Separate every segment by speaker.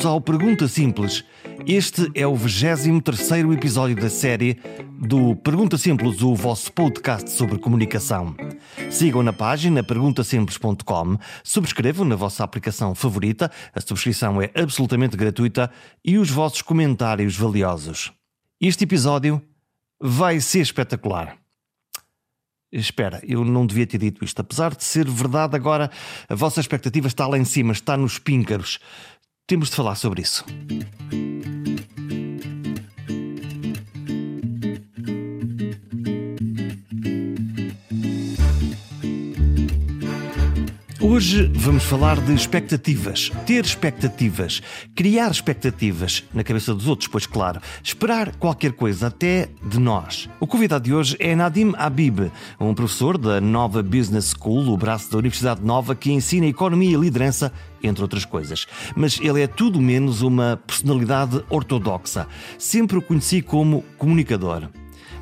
Speaker 1: bem-vindos ao Pergunta Simples. Este é o 23 episódio da série do Pergunta Simples, o vosso podcast sobre comunicação. Sigam na página perguntasimples.com, subscrevam na vossa aplicação favorita, a subscrição é absolutamente gratuita e os vossos comentários valiosos. Este episódio vai ser espetacular. Espera, eu não devia ter dito isto. Apesar de ser verdade, agora a vossa expectativa está lá em cima, está nos píncaros. Temos de falar sobre isso. Hoje vamos falar de expectativas. Ter expectativas. Criar expectativas na cabeça dos outros, pois claro. Esperar qualquer coisa até de nós. O convidado de hoje é Nadim Habib, um professor da Nova Business School, o braço da Universidade Nova, que ensina economia e liderança, entre outras coisas. Mas ele é tudo menos uma personalidade ortodoxa. Sempre o conheci como comunicador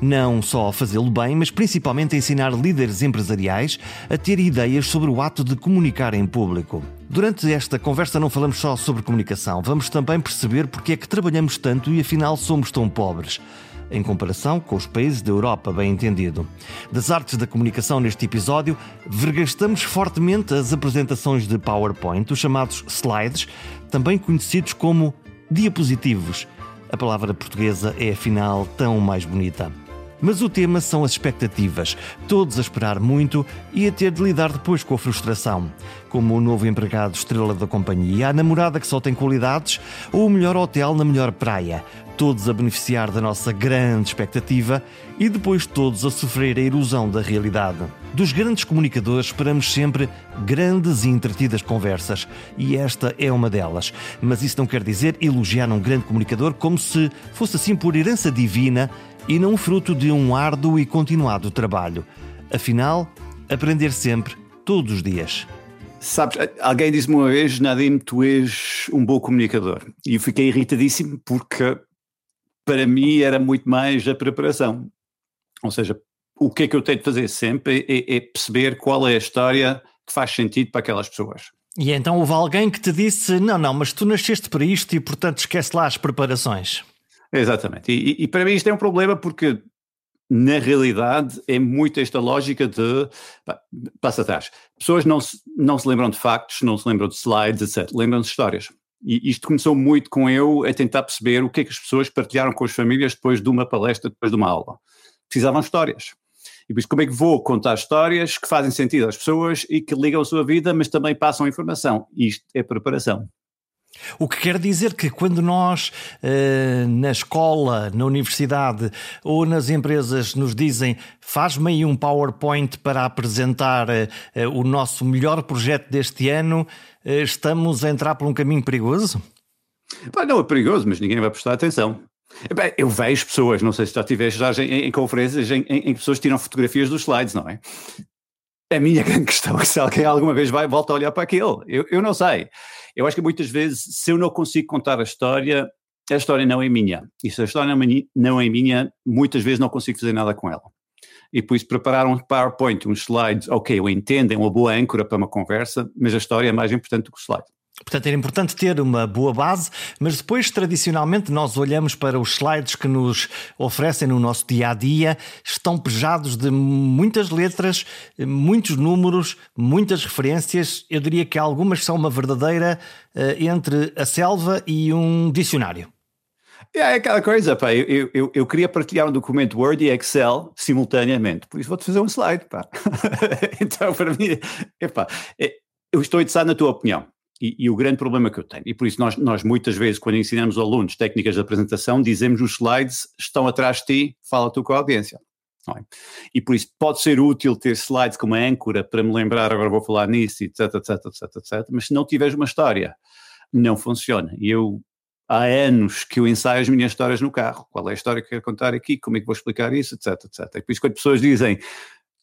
Speaker 1: não só a fazê-lo bem, mas principalmente a ensinar líderes empresariais a ter ideias sobre o ato de comunicar em público. Durante esta conversa não falamos só sobre comunicação, vamos também perceber porque é que trabalhamos tanto e afinal somos tão pobres em comparação com os países da Europa, bem entendido. Das artes da comunicação neste episódio, vergastamos fortemente as apresentações de PowerPoint, os chamados slides, também conhecidos como diapositivos. A palavra portuguesa é afinal tão mais bonita. Mas o tema são as expectativas, todos a esperar muito e a ter de lidar depois com a frustração. Como o novo empregado estrela da companhia, a namorada que só tem qualidades ou o melhor hotel na melhor praia. Todos a beneficiar da nossa grande expectativa e depois todos a sofrer a erosão da realidade. Dos grandes comunicadores esperamos sempre grandes e entretidas conversas e esta é uma delas. Mas isso não quer dizer elogiar um grande comunicador como se fosse assim por herança divina e não fruto de um árduo e continuado trabalho. Afinal, aprender sempre, todos os dias.
Speaker 2: Sabes, alguém disse-me uma vez, Nadim, tu és um bom comunicador. E eu fiquei irritadíssimo porque para mim era muito mais a preparação. Ou seja, o que é que eu tenho de fazer sempre é, é perceber qual é a história que faz sentido para aquelas pessoas.
Speaker 1: E então houve alguém que te disse: não, não, mas tu nasceste para isto e portanto esquece lá as preparações.
Speaker 2: Exatamente. E, e, para mim isto é um problema porque, na realidade, é muito esta lógica de. Pá, passa atrás. Pessoas não se, não se lembram de factos, não se lembram de slides, etc. Lembram-se de histórias. E isto começou muito com eu a tentar perceber o que é que as pessoas partilharam com as famílias depois de uma palestra, depois de uma aula. Precisavam de histórias. E por isso, como é que vou contar histórias que fazem sentido às pessoas e que ligam a sua vida, mas também passam informação? Isto é preparação.
Speaker 1: O que quer dizer que quando nós, eh, na escola, na universidade ou nas empresas, nos dizem faz-me aí um PowerPoint para apresentar eh, o nosso melhor projeto deste ano, eh, estamos a entrar por um caminho perigoso?
Speaker 2: não é perigoso, mas ninguém vai prestar atenção. Bem, eu vejo pessoas, não sei se já tiveste já em, em conferências em, em, que pessoas tiram fotografias dos slides, não é? A minha grande questão é se alguém alguma vez vai volta a olhar para aquilo. Eu, eu não sei. Eu acho que muitas vezes, se eu não consigo contar a história, a história não é minha. E se a história não é minha, muitas vezes não consigo fazer nada com ela. E por isso preparar um PowerPoint, uns slides, ok, eu entendo, é uma boa âncora para uma conversa, mas a história é mais importante do que o slide.
Speaker 1: Portanto, era importante ter uma boa base, mas depois, tradicionalmente, nós olhamos para os slides que nos oferecem no nosso dia a dia, estão pejados de muitas letras, muitos números, muitas referências. Eu diria que algumas são uma verdadeira uh, entre a selva e um dicionário.
Speaker 2: É, é aquela coisa, pá, eu, eu, eu queria partilhar um documento Word e Excel simultaneamente, por isso vou-te fazer um slide, pá. então, para mim, epá, é, eu estou interessado na tua opinião. E, e, o grande problema que eu tenho, e por isso nós, nós muitas vezes, quando ensinamos alunos técnicas de apresentação, dizemos os slides estão atrás de ti, fala tu com a audiência. É? E por isso pode ser útil ter slides como âncora para me lembrar, agora vou falar nisso, etc, etc, etc, etc, mas se não tiveres uma história, não funciona. E eu, há anos que eu ensaio as minhas histórias no carro. Qual é a história que quero contar aqui? Como é que vou explicar isso? Etc, etc. E por isso quando pessoas dizem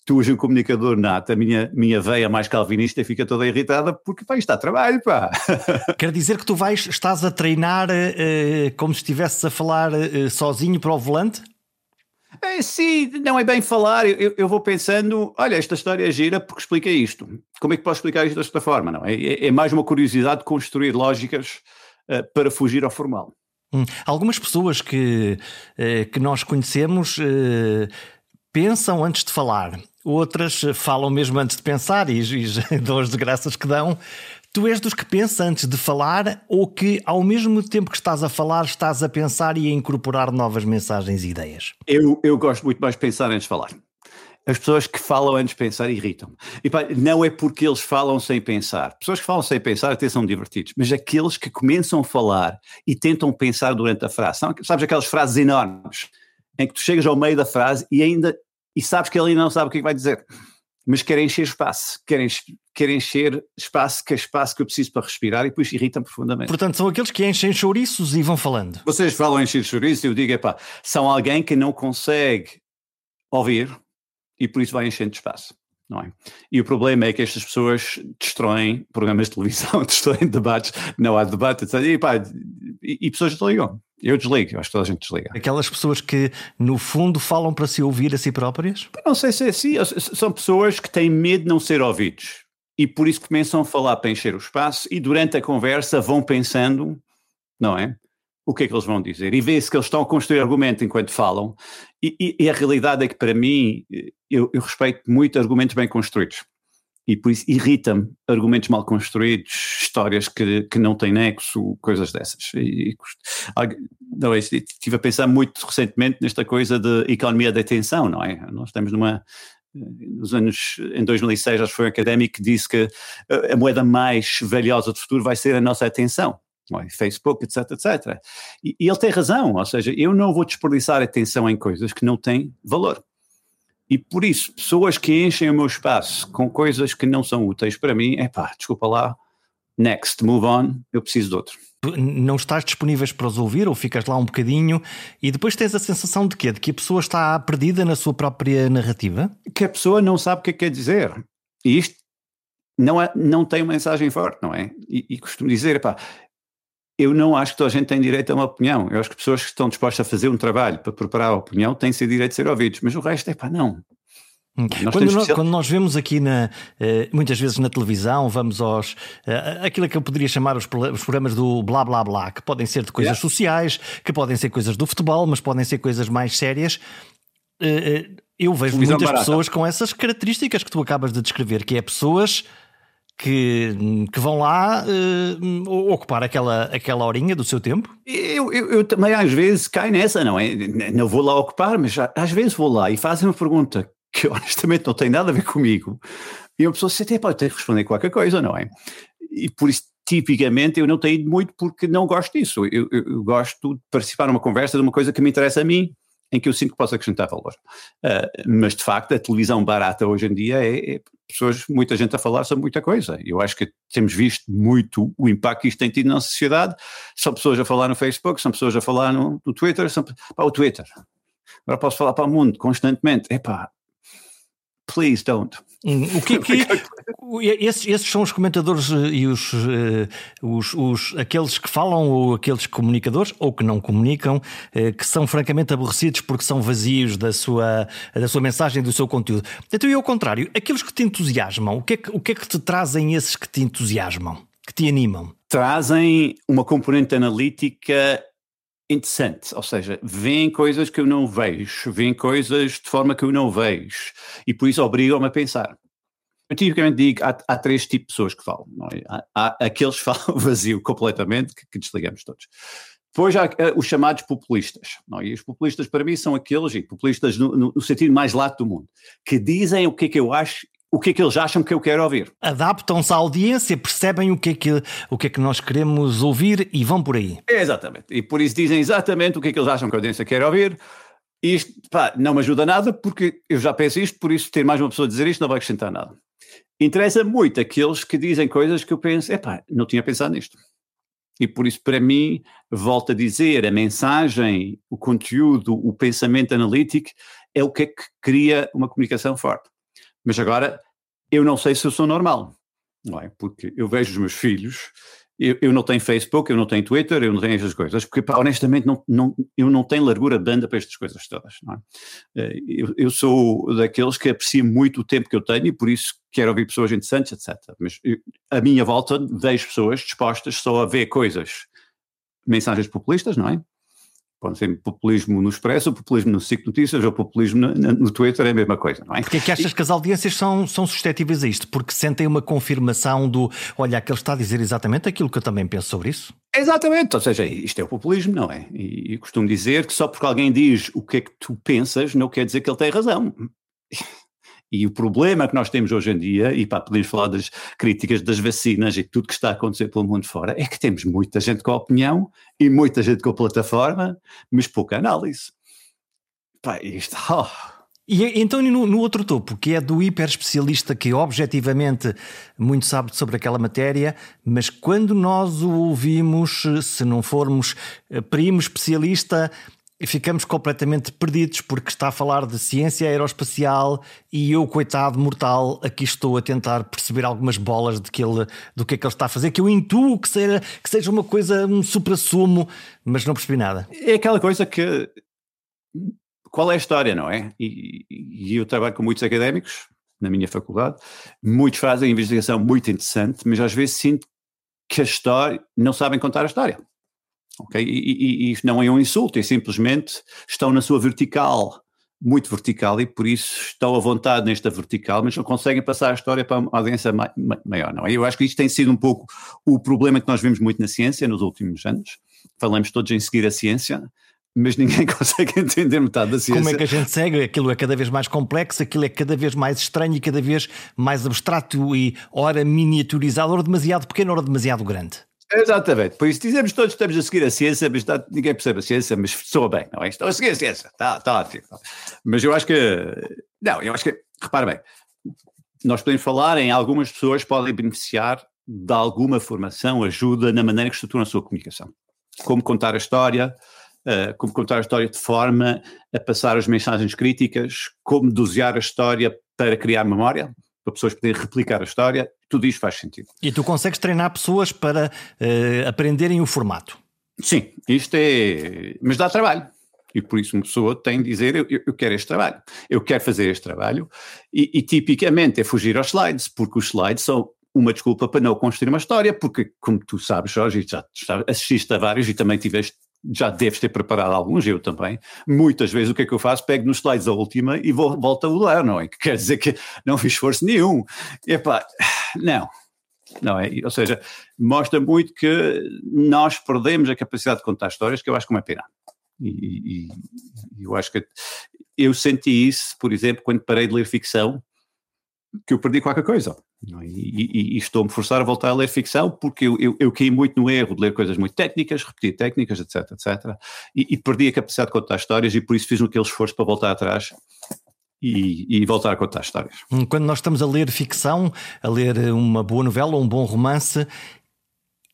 Speaker 2: tu és um comunicador nato, a minha, minha veia mais calvinista fica toda irritada porque vai estar trabalho, pá.
Speaker 1: Quer dizer que tu vais, estás a treinar uh, como se estivesses a falar uh, sozinho para o volante?
Speaker 2: É, sim, não é bem falar, eu, eu, vou pensando, olha, esta história é gira porque explica isto. Como é que posso explicar isto desta forma? Não? É, é, é mais uma curiosidade de construir lógicas para fugir ao formal.
Speaker 1: Hum. Algumas pessoas que, que nós conhecemos pensam antes de falar, outras falam mesmo antes de pensar e, e dão as desgraças que dão. Tu és dos que pensa antes de falar ou que, ao mesmo tempo que estás a falar, estás a pensar e a incorporar novas mensagens e ideias?
Speaker 2: Eu, eu gosto muito mais de pensar antes de falar. As pessoas que falam antes de pensar irritam-me. E pá, não é porque eles falam sem pensar. Pessoas que falam sem pensar até são divertidos, mas aqueles que começam a falar e tentam pensar durante a frase. Sabes aquelas frases enormes em que tu chegas ao meio da frase e ainda e sabes que ele não sabe o que, é que vai dizer, mas querem encher espaço, querem, querem encher espaço, que é espaço que eu preciso para respirar e depois irritam profundamente.
Speaker 1: Portanto, são aqueles que enchem chouriços e vão falando.
Speaker 2: Vocês falam encher chouriços e eu digo, epá, são alguém que não consegue ouvir e por isso vai enchendo espaço. Não é? E o problema é que estas pessoas destroem programas de televisão, destroem debates, não há debate, etc. E, pá, e, e pessoas desligam. Eu desligo, acho que toda a gente desliga.
Speaker 1: Aquelas pessoas que, no fundo, falam para se ouvir a si próprias?
Speaker 2: Não sei se é assim. São pessoas que têm medo de não ser ouvidos e por isso começam a falar para encher o espaço e durante a conversa vão pensando, não é? o que é que eles vão dizer. E vê-se que eles estão a construir argumento enquanto falam. E, e, e a realidade é que, para mim, eu, eu, respeito muito argumentos bem construídos. E por isso irrita-me argumentos mal construídos, histórias que, que não têm nexo, coisas dessas. Não, é, estive a pensar muito recentemente nesta coisa de economia da atenção, não é? Nós estamos numa nos anos, em 2006, acho que foi um académico que disse que a moeda mais valiosa do futuro vai ser a nossa atenção. Facebook, etc, etc. E, e, ele tem razão, ou seja, eu não vou desperdiçar atenção em coisas que não têm valor. E por isso, pessoas que enchem o meu espaço com coisas que não são úteis para mim, é pá, desculpa lá, next, move on, eu preciso de outro.
Speaker 1: Não estás disponíveis para os ouvir ou ficas lá um bocadinho e depois tens a sensação de quê? De que a pessoa está perdida na sua própria narrativa?
Speaker 2: Que a pessoa não sabe o que é que quer dizer. E isto não, é, não tem uma mensagem forte, não é? E, e costumo dizer, pá, eu não acho que toda a gente tem direito a uma opinião. Eu acho que pessoas que estão dispostas a fazer um trabalho para preparar a opinião têm ser direito de ser ouvidos, mas o resto é pá, não.
Speaker 1: Hum. Quando nós, quando, nós, vemos aqui na, eh, muitas vezes na televisão, vamos aos eh, aquilo que eu poderia chamar os, programas do blá blá blá, que podem ser de coisas yeah. sociais, que podem ser coisas do futebol, mas podem ser coisas mais sérias. Eh, eu vejo muitas barata. pessoas com essas características que tu acabas de descrever, que é pessoas que, que vão lá uh, ocupar aquela, aquela horinha do seu tempo?
Speaker 2: Eu, eu, eu, também às vezes caio nessa, não é? Não vou lá ocupar, mas às vezes vou lá e fazem uma pergunta que honestamente não tem nada a ver comigo. E uma pessoa se até pode ter que responder qualquer coisa, não é? E por isso, tipicamente, eu não tenho ido muito porque não gosto disso. Eu, eu, eu gosto de participar numa conversa de uma coisa que me interessa a mim em que eu sinto que posso acrescentar valor. Uh, mas de facto a televisão barata hoje em dia é, é, pessoas, muita gente a falar sobre muita coisa. Eu acho que temos visto muito o impacto que isto tem tido na sociedade. São pessoas a falar no Facebook, são pessoas a falar no, no Twitter, são, pá, o Twitter. Agora posso falar para o mundo constantemente. Epá, please don't.
Speaker 1: Hum, o que, que esses, esses, são os comentadores eh, e os, eh, os, os, aqueles que falam ou aqueles comunicadores ou que não comunicam eh, que são francamente aborrecidos porque são vazios da sua, da sua mensagem, do seu conteúdo. Então, e ao contrário, aqueles que te entusiasmam, o que, é que, o que é que te trazem esses que te entusiasmam, que te animam?
Speaker 2: Trazem uma componente analítica interessante, ou seja, veem coisas que eu não vejo, veem coisas de forma que eu não vejo e por isso obrigam-me a pensar. Eu tipicamente digo, há, há, três tipos de pessoas que falam. É? Há, há, aqueles que falam vazio completamente, que, que desligamos todos. Depois há uh, os chamados populistas. Não? É? E os populistas para mim são aqueles, e populistas no, no, no sentido mais lato do mundo, que dizem o que é que eu acho o que é que eles acham que eu quero ouvir.
Speaker 1: Adaptam-se à audiência, percebem o que, é que, o que é que nós queremos ouvir e vão por aí.
Speaker 2: exatamente. E por isso dizem exatamente o que é que eles acham que a audiência quer ouvir. E isto, pá, não me ajuda nada porque eu já penso isto, por isso ter mais uma pessoa a dizer isto não vai acrescentar nada. Interessa muito aqueles que dizem coisas que eu penso, epá, não tinha pensado nisto. E por isso, para mim, volto a dizer, a mensagem, o conteúdo, o pensamento analítico é o que é que cria uma comunicação forte. Mas agora, eu não sei se eu sou normal, não é? Porque eu vejo os meus filhos, eu, eu não tenho Facebook, eu não tenho Twitter, eu não tenho essas coisas, porque pá, honestamente não, não, eu não tenho largura de banda para estas coisas todas, não é? Eh, eu, eu, sou daqueles que aprecio muito o tempo que eu tenho e por isso quero ouvir pessoas interessantes, etc. Mas eu, a minha volta vejo pessoas dispostas só a ver coisas mensagens populistas, não é? Pode ser populismo no Expresso, populismo no SIC Notícias ou populismo no, no, Twitter, é a mesma coisa, não é?
Speaker 1: Porque é que achas e... que as audiências são, são suscetíveis a isto? Porque sentem uma confirmação do, olha, aquele está a dizer exatamente aquilo que eu também penso sobre isso?
Speaker 2: Exatamente, ou seja, isto é o populismo, não é? E, e costumo dizer que só porque alguém diz o que é que tu pensas, não quer dizer que ele tem razão. E o problema que nós temos hoje em dia, e pá, podemos falar das críticas das vacinas e tudo que está a acontecer pelo mundo fora, é que temos muita gente com opinião e muita gente com plataforma, mas pouca análise. Pá, isto. Oh.
Speaker 1: E então no, no, outro topo, que é do hiper especialista que objetivamente muito sabe sobre aquela matéria, mas quando nós o ouvimos, se não formos eh, primo especialista, e ficamos completamente perdidos porque está a falar de ciência aeroespacial e eu, coitado mortal, aqui estou a tentar perceber algumas bolas de que ele, do que é que ele está a fazer, que eu intuo que seja, que seja uma coisa, um supra-sumo, mas não percebi nada.
Speaker 2: É aquela coisa que. Qual é a história, não é? E, e eu trabalho com muitos académicos na minha faculdade, muitos fazem investigação muito interessante, mas às vezes sinto que a história não sabem contar a história. Ok? E, e, e não é um insulto, é simplesmente estão na sua vertical, muito vertical, e por isso estão à vontade nesta vertical, mas não conseguem passar a história para uma audiência maior, não é? Eu acho que isto tem sido um pouco o problema que nós vemos muito na ciência nos últimos anos. Falamos todos em seguir a ciência, mas ninguém consegue entender metade da ciência.
Speaker 1: Como é que a gente segue? Aquilo é cada vez mais complexo, aquilo é cada vez mais estranho e cada vez mais abstrato e ora miniaturizado, ora demasiado pequeno, ora demasiado grande.
Speaker 2: Exatamente, por isso dizemos todos que estamos a seguir a ciência, mas ninguém percebe a ciência, mas soa bem, não é? Estou a seguir a ciência, está, está ótimo. Mas eu acho que, não, eu acho que, repara bem, nós podemos falar em algumas pessoas podem beneficiar de alguma formação, ajuda na maneira que estruturam a sua comunicação. Como contar a história, uh, como contar a história de forma a passar as mensagens críticas, como dosear a história para criar memória, para pessoas poderem replicar a história, tudo isto faz sentido.
Speaker 1: E tu consegues treinar pessoas para uh, aprenderem o formato?
Speaker 2: Sim, isto é. Mas dá trabalho. E por isso uma pessoa tem de dizer: eu, eu quero este trabalho, eu quero fazer este trabalho. E, e tipicamente é fugir aos slides, porque os slides são uma desculpa para não construir uma história, porque, como tu sabes, Jorge, já, já assististe a vários e também tiveste já deves ter preparado alguns, eu também. Muitas vezes o que é que eu faço? Pego nos slides a última e vou, volto a mudar, não é? Que quer dizer que não fiz esforço nenhum. Epá, não. Não é? Ou seja, mostra muito que nós perdemos a capacidade de contar histórias, que eu acho que é uma pena. E, e eu acho que eu senti isso, por exemplo, quando parei de ler ficção, que eu perdi qualquer coisa. É? E, e, e estou-me forçar a voltar a ler ficção porque eu, eu, eu, caí muito no erro de ler coisas muito técnicas, repetir técnicas, etc, etc. E, e perdi a capacidade de contar histórias e por isso fiz aquele esforço para voltar atrás e, e, voltar a contar histórias.
Speaker 1: Quando nós estamos a ler ficção, a ler uma boa novela ou um bom romance,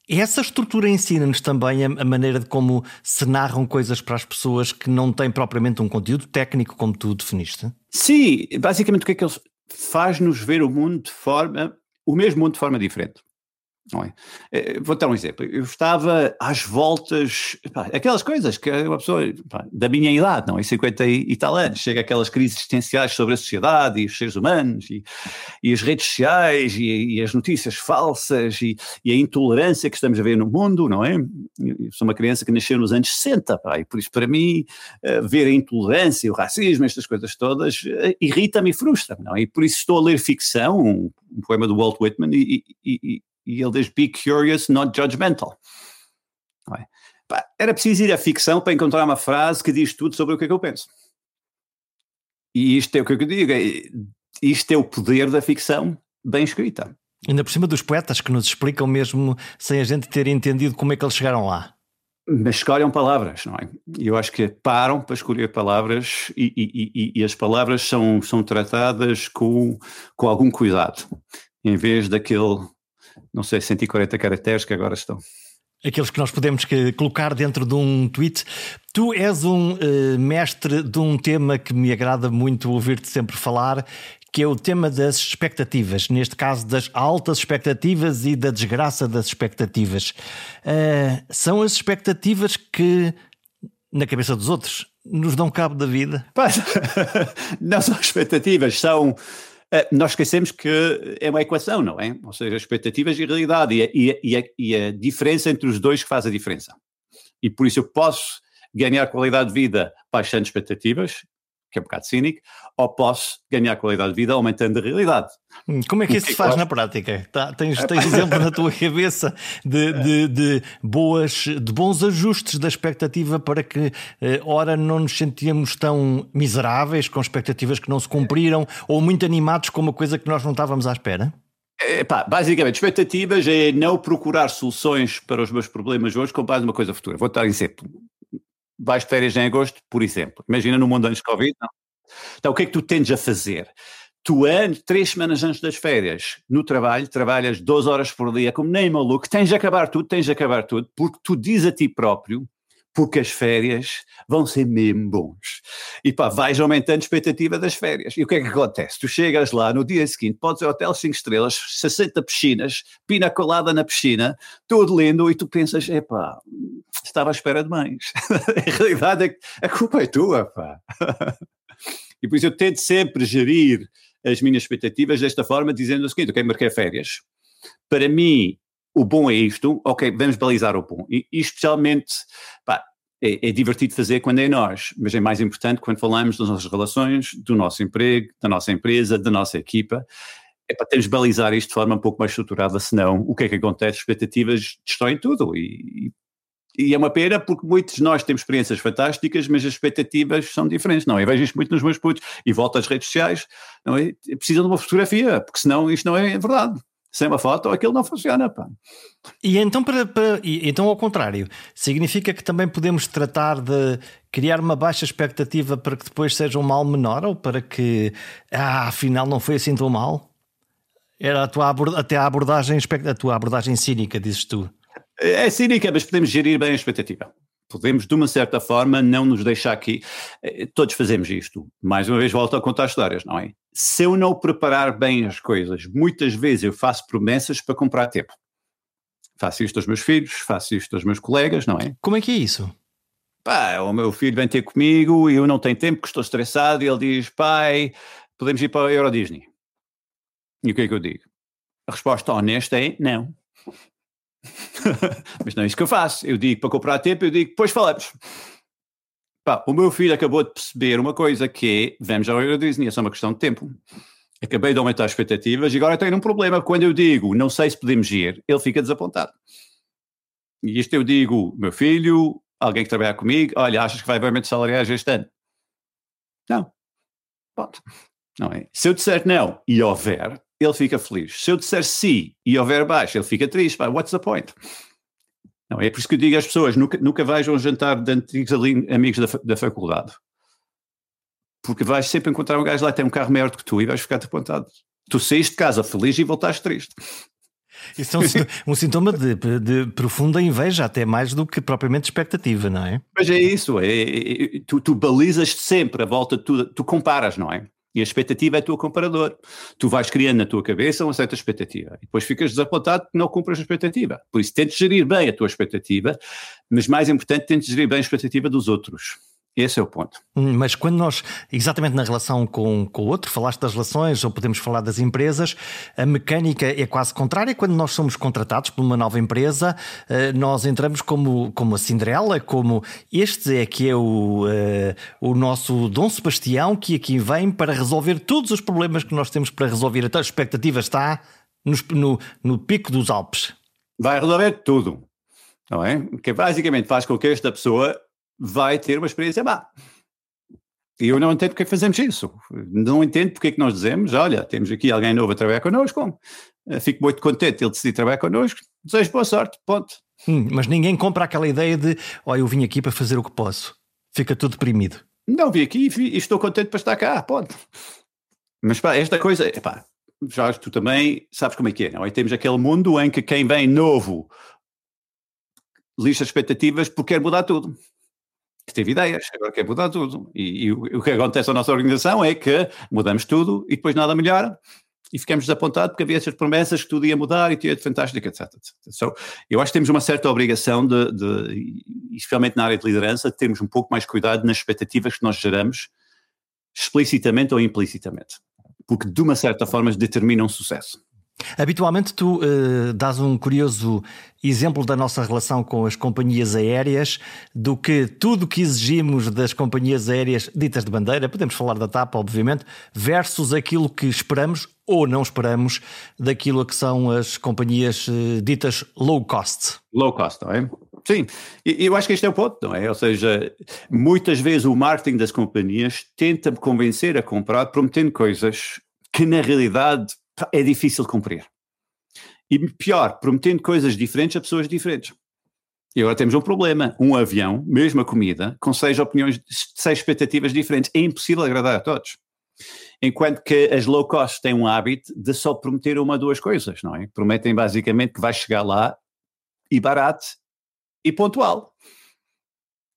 Speaker 1: essa estrutura ensina-nos também a, a, maneira de como se narram coisas para as pessoas que não têm propriamente um conteúdo técnico, como tu definiste?
Speaker 2: Sim, basicamente o que é que eles faz-nos ver o mundo de forma, o mesmo mundo de forma diferente. É? Eh, vou dar um exemplo. Eu estava às voltas, pá, aquelas coisas que uma pessoa pá, da minha idade, não é? 50 e, tal anos, chega aquelas crises existenciais sobre a sociedade e os seres humanos e, e as redes sociais e, e as notícias falsas e, e, a intolerância que estamos a ver no mundo, não é? Eu sou uma criança que nasceu nos anos 60, pá, e por isso para mim eh, ver a intolerância, o racismo, estas coisas todas, eh, irrita-me e frustra-me, não é? E por isso estou a ler ficção, um, um poema do Walt Whitman e, e, e ele diz be curious, not judgmental. É? Era preciso ir à ficção para encontrar uma frase que diz tudo sobre o que é que eu penso. E isto é o que eu digo, é, isto é o poder da ficção bem escrita.
Speaker 1: Ainda por cima dos poetas que nos explicam mesmo sem a gente ter entendido como é que eles chegaram lá.
Speaker 2: Mas escolhem palavras, não é? Eu acho que param para escolher palavras e, e, e, e as palavras são, são tratadas com, com algum cuidado, em vez daquele não sei, 140 caracteres que agora estão.
Speaker 1: Aqueles que nós podemos colocar dentro de um tweet. Tu és um uh, mestre de um tema que me agrada muito ouvir-te sempre falar, que é o tema das expectativas, neste caso das altas expectativas e da desgraça das expectativas. Uh, são as expectativas que, na cabeça dos outros, nos dão cabo da vida?
Speaker 2: não são expectativas, são nós esquecemos que é uma equação, não é? Ou seja, expectativas e realidade, e a, e, a, e a, diferença entre os dois que faz a diferença. E por isso eu posso ganhar qualidade de vida baixando expectativas, que é um bocado cínico, ou posso ganhar qualidade de vida aumentando a realidade.
Speaker 1: Hum, como é que isso se faz na prática? Tá, tens, tens exemplo na tua cabeça de, de, de, boas, de bons ajustes da expectativa para que, eh, ora, não nos sentíamos tão miseráveis com expectativas que não se cumpriram ou muito animados com uma coisa que nós não estávamos à espera?
Speaker 2: Epá, basicamente, expectativas é não procurar soluções para os meus problemas hoje com base numa coisa futura. Vou dar um exemplo vais de férias em agosto, por exemplo. Imagina no mundo antes de Covid, não. Então, o que é que tu tendes a fazer? Tu, três semanas antes das férias, no trabalho, trabalhas 12 horas por dia, como nem maluco, tens de acabar tudo, tens de acabar tudo, porque tu dizes a ti próprio, porque as férias vão ser mesmo bons. E pá, vais aumentando a expectativa das férias. E o que é que acontece? Tu chegas lá no dia seguinte, podes ir ao hotel 5 estrelas, 60 piscinas, pina colada na piscina, tudo lindo, e tu pensas, epá, estava à espera de mais. a realidade é a culpa é tua, pá. e por isso eu tento sempre gerir as minhas expectativas desta forma, dizendo o seguinte, ok, marquei férias. Para mim, o bom é isto, ok, vamos balizar o bom. E, e especialmente, pá, é, é, divertido fazer quando é nós, mas é mais importante quando falamos das nossas relações, do nosso emprego, da nossa empresa, da nossa equipa. É para termos balizar isto de forma um pouco mais estruturada, senão o que é que acontece? Expectativas destroem tudo e, e é uma pena porque muitos de nós temos experiências fantásticas, mas as expectativas são diferentes, não? Eu vejo isto muito nos meus putos e volto às redes sociais, não é? Precisam de uma fotografia, porque senão isto não é verdade. Sem uma foto, aquilo não funciona, pá.
Speaker 1: E então, para, para, e, então, ao contrário, significa que também podemos tratar de criar uma baixa expectativa para que depois seja um mal menor ou para que, ah, afinal não foi assim tão mal? Era a tua até a abordagem, a tua abordagem cínica, dizes tu.
Speaker 2: É cínica, mas podemos gerir bem a expectativa. Podemos, de uma certa forma, não nos deixar aqui. Eh, todos fazemos isto. Mais uma vez, volto a contar histórias, não é? Se eu não preparar bem as coisas, muitas vezes eu faço promessas para comprar tempo. Faço isto aos meus filhos, faço isto aos meus colegas, não é?
Speaker 1: Como é que é isso?
Speaker 2: Pá, o meu filho vem ter comigo e eu não tenho tempo, que estou estressado, e ele diz: pai, podemos ir para a Euro Disney. E o que é que eu digo? A resposta honesta é não. Mas não é isso que eu faço. Eu digo para comprar tempo, eu digo, depois falamos. Pá, o meu filho acabou de perceber uma coisa que é, vamos ao Euro Disney, é só uma questão de tempo. Acabei de aumentar as expectativas e agora tenho um problema. Quando eu digo, não sei se podemos ir, ele fica desapontado. E isto eu digo, meu filho, alguém que trabalha comigo, olha, achas que vai haver aumento salariais este ano? Não. Pode. Não é? Se eu disser não e houver, ele fica feliz. Se eu disser sim e houver baixo, ele fica triste. Pá, what's the point? Não, é por isso que eu digo às pessoas: nunca, nunca vais a um jantar de antigos amigos da, da faculdade. Porque vais sempre encontrar um gajo lá que tem um carro maior do que tu e vais ficar apontado. Tu saíste de casa feliz e voltaste triste.
Speaker 1: Isso é um, um sintoma de, de, profunda inveja, até mais do que propriamente expectativa, não é?
Speaker 2: Mas é isso, é, é, é tu, tu balizas sempre a volta, tu, tu comparas, não é? E a expectativa é o teu comparador. Tu vais criando na tua cabeça uma certa expectativa e depois ficas desapontado porque não cumpres a expectativa. Por isso, tentes gerir bem a tua expectativa, mas mais importante, tentes gerir bem a expectativa dos outros. Esse é o ponto.
Speaker 1: Hum, mas quando nós, exatamente na relação com, com o outro, falaste das relações ou podemos falar das empresas, a mecânica é quase contrária. Quando nós somos contratados por uma nova empresa, eh, nós entramos como, como a Cinderela, como este é que é o, uh, o nosso Dom Sebastião que aqui vem para resolver todos os problemas que nós temos para resolver. Então a expectativa está no, no, no pico dos Alpes.
Speaker 2: Vai resolver tudo, não é? Que basicamente faz com que esta pessoa vai ter uma experiência má. E eu não entendo porque é que fazemos isso. Não entendo porque é que nós dizemos, olha, temos aqui alguém novo a trabalhar connosco, eh, fico muito contente ele decidir trabalhar connosco, desejo boa sorte, ponto.
Speaker 1: Hum, mas ninguém compra aquela ideia de, olha, eu vim aqui para fazer o que posso. Fica tudo deprimido.
Speaker 2: Não, vim aqui e estou contente para estar cá, ponto. Mas pá, esta coisa, pá, já tu também sabes como é que é, não é? Temos aquele mundo em que quem vem novo lixa expectativas porque quer mudar tudo que teve ideias, agora quer mudar tudo. E, e o, que acontece na nossa organização é que mudamos tudo e depois nada melhora e ficamos desapontados porque havia essas promessas que tudo ia mudar e tudo ia de fantástico, etc. etc. So, eu acho que temos uma certa obrigação de, de, especialmente na área de liderança, de termos um pouco mais cuidado nas expectativas que nós geramos, explicitamente ou implicitamente, porque de uma certa forma determinam sucesso.
Speaker 1: Habitualmente tu uh, dás um curioso exemplo da nossa relação com as companhias aéreas, do que tudo que exigimos das companhias aéreas ditas de bandeira, podemos falar da TAP, obviamente, versus aquilo que esperamos ou não esperamos daquilo que são as companhias uh, ditas low cost.
Speaker 2: Low cost, não é? Sim, eu acho que este é o ponto, não é? Ou seja, muitas vezes o marketing das companhias tenta convencer a comprar prometendo coisas que na realidade é difícil cumprir. E pior, prometendo coisas diferentes a pessoas diferentes. E agora temos um problema: um avião, mesma comida, com seis opiniões, seis expectativas diferentes. É impossível agradar a todos. Enquanto que as low cost têm um hábito de só prometer uma ou duas coisas, não é? Prometem basicamente que vais chegar lá e barato e pontual.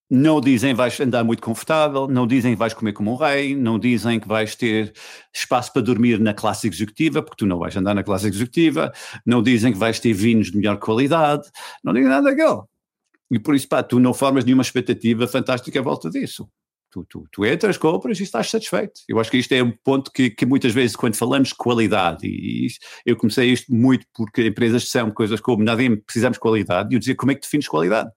Speaker 2: Não dizem vais andar muito confortável, não dizem que vais comer como um rei, não dizem que vais ter espaço para dormir na classe executiva, porque tu não vais andar na classe executiva, não dizem que vais ter vinhos de melhor qualidade, não dizem nada daquilo. E por isso, pá, tu não formas nenhuma expectativa fantástica à volta disso. Tu, tu, tu entras, compras e estás satisfeito. Eu acho que isto é um ponto que, que muitas vezes, quando falamos de qualidade, e eu comecei isto muito porque empresas disseram coisas como nada precisamos de qualidade, e eu dizia como é que defines qualidade?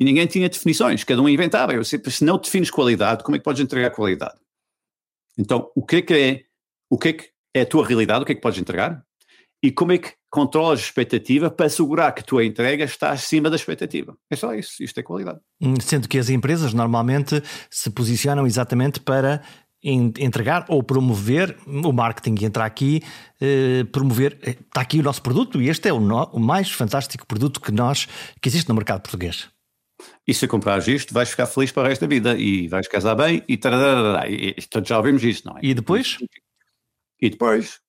Speaker 2: E ninguém tinha definições, cada um inventava. Eu disse, se não defines qualidade, como é que podes entregar qualidade? Então, o que é que é, o que é, que é a tua realidade, o que é que podes entregar? E como é que controlas a expectativa para assegurar que a tua entrega está acima da expectativa. É só isso, isto é qualidade.
Speaker 1: Hum, sendo que as empresas normalmente se posicionam exatamente para entregar ou promover, o marketing entra aqui, eh, promover, eh, está aqui o nosso produto e este é o, no, o, mais fantástico produto que nós, que existe no mercado português.
Speaker 2: E se comprares isto, vais ficar feliz para o resto da vida e vais casar bem e tararara, e, e, já ouvimos isto, não é?
Speaker 1: E depois?
Speaker 2: E depois?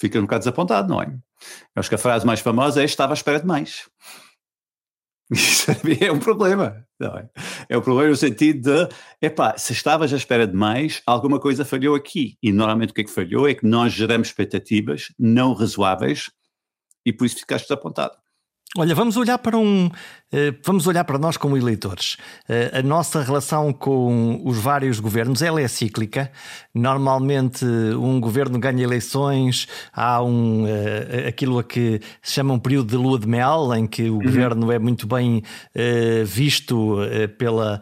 Speaker 2: Fica um bocado desapontado, não é? Eu acho que a frase mais famosa é estava à espera de mais. Isso é um problema. Não é? é um problema no sentido de, epá, se estavas à espera de mais, alguma coisa falhou aqui. E normalmente o que é que falhou é que nós geramos expectativas não razoáveis e por isso ficaste desapontado.
Speaker 1: Olha, vamos olhar para um. Eh, vamos olhar para nós como eleitores. Eh, a nossa relação com os vários governos ela é cíclica. Normalmente um governo ganha eleições, há um, eh, aquilo a que se chama um período de lua de mel, em que o uhum. governo é muito bem visto pela,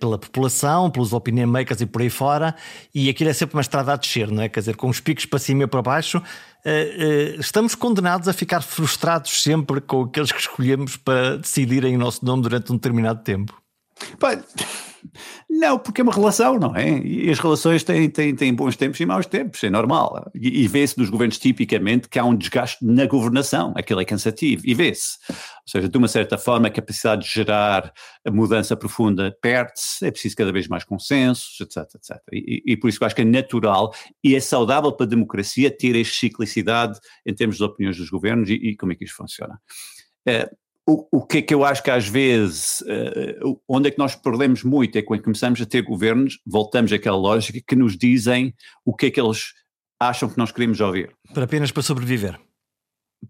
Speaker 1: pela população, pelos opinion makers e por aí fora, e aquilo é sempre uma estrada a descer, não é? Quer dizer, com os picos para cima e para baixo, uh, uh, estamos condenados a ficar frustrados sempre com aqueles que escolhemos para decidirem o nosso nome durante um determinado tempo.
Speaker 2: Pai, não, porque é uma relação, não é? E as relações têm, têm, têm bons tempos e maus tempos, é normal. E, e vê-se nos governos tipicamente que há um desgaste na governação, aquilo é cansativo, e vê-se. Ou seja, de uma certa forma, a capacidade de gerar a mudança profunda perde-se, é preciso cada vez mais consensos, etc, etc. E, e, por isso eu acho que é natural e é saudável para a democracia ter esta ciclicidade em termos de opiniões dos governos e, e como é que isto funciona. É, o, o que é que eu acho que às vezes, uh, onde é que nós perdemos muito é quando começamos a ter governos, voltamos àquela lógica que nos dizem o que é que eles acham que nós queremos ouvir.
Speaker 1: Para apenas para sobreviver.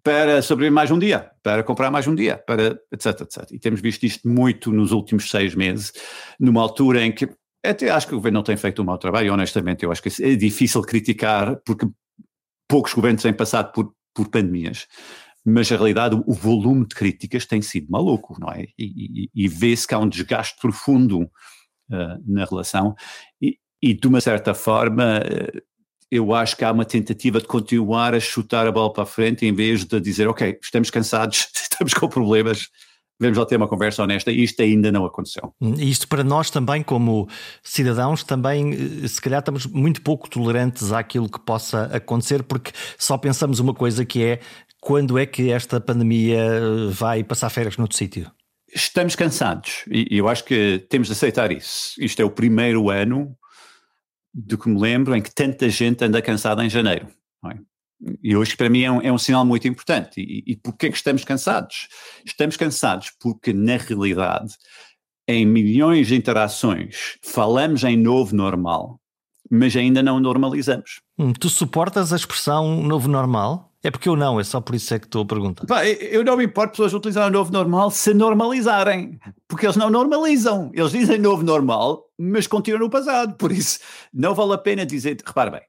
Speaker 2: Para sobreviver mais um dia, para comprar mais um dia, para etc, etc. E temos visto isto muito nos últimos seis meses, numa altura em que até acho que o governo não tem feito um mau trabalho, honestamente eu acho que é difícil criticar porque poucos governos têm passado por, por pandemias mas na realidade o volume de críticas tem sido maluco, não é? E, e, e vê-se que há um desgaste profundo uh, na relação e, e, de uma certa forma uh, eu acho que há uma tentativa de continuar a chutar a bola para a frente em vez de dizer, ok, estamos cansados, estamos com problemas, Vamos lá ter uma conversa honesta isto ainda não aconteceu.
Speaker 1: Hum, isto para nós também, como cidadãos, também eh, se calhar estamos muito pouco tolerantes àquilo que possa acontecer, porque só pensamos uma coisa que é quando é que esta pandemia vai passar férias noutro sítio?
Speaker 2: Estamos cansados e eu acho que temos de aceitar isso. Isto é o primeiro ano do que me lembro em que tanta gente anda cansada em janeiro. É? E hoje para mim é um, é um sinal muito importante. E, e porquê é que estamos cansados? Estamos cansados porque na realidade em milhões de interações falamos em novo normal, mas ainda não normalizamos.
Speaker 1: Hum, tu suportas a expressão novo normal? É porque eu não, é só por isso é que estou a perguntar.
Speaker 2: Eu não me importo pessoas utilizarem o novo normal se normalizarem, porque eles não normalizam. Eles dizem novo normal, mas continuam no passado. Por isso, não vale a pena dizer. Repare bem,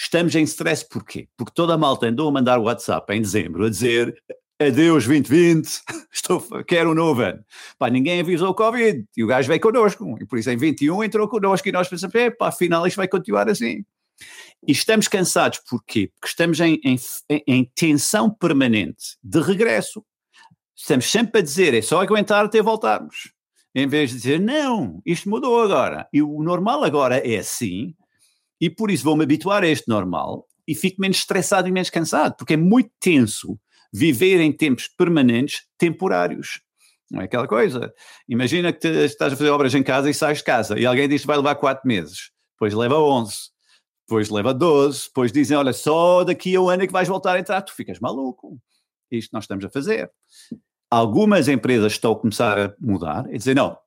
Speaker 2: Estamos em stress porquê? Porque toda a malta andou a mandar WhatsApp em dezembro a dizer adeus 2020, estou, quero um novo ano. Pá, ninguém avisou o Covid e o gajo veio connosco. E por isso em 21 entrou connosco e nós pensamos, pá, afinal isto vai continuar assim. E estamos cansados porquê? Porque estamos em, em, em tensão permanente de regresso. Estamos sempre a dizer, é só aguentar até voltarmos. Em vez de dizer, não, isto mudou agora. E o normal agora é assim, e por isso vou-me habituar a este normal e fico menos estressado e menos cansado, porque é muito tenso viver em tempos permanentes temporários. Não é aquela coisa. Imagina que te, estás a fazer obras em casa e sais de casa e alguém diz que vai levar quatro meses, depois leva 11, depois leva 12, depois dizem: Olha, só daqui a um ano é que vais voltar a entrar. Tu ficas maluco. Isto nós estamos a fazer. Algumas empresas estão a começar a mudar e dizer: Não,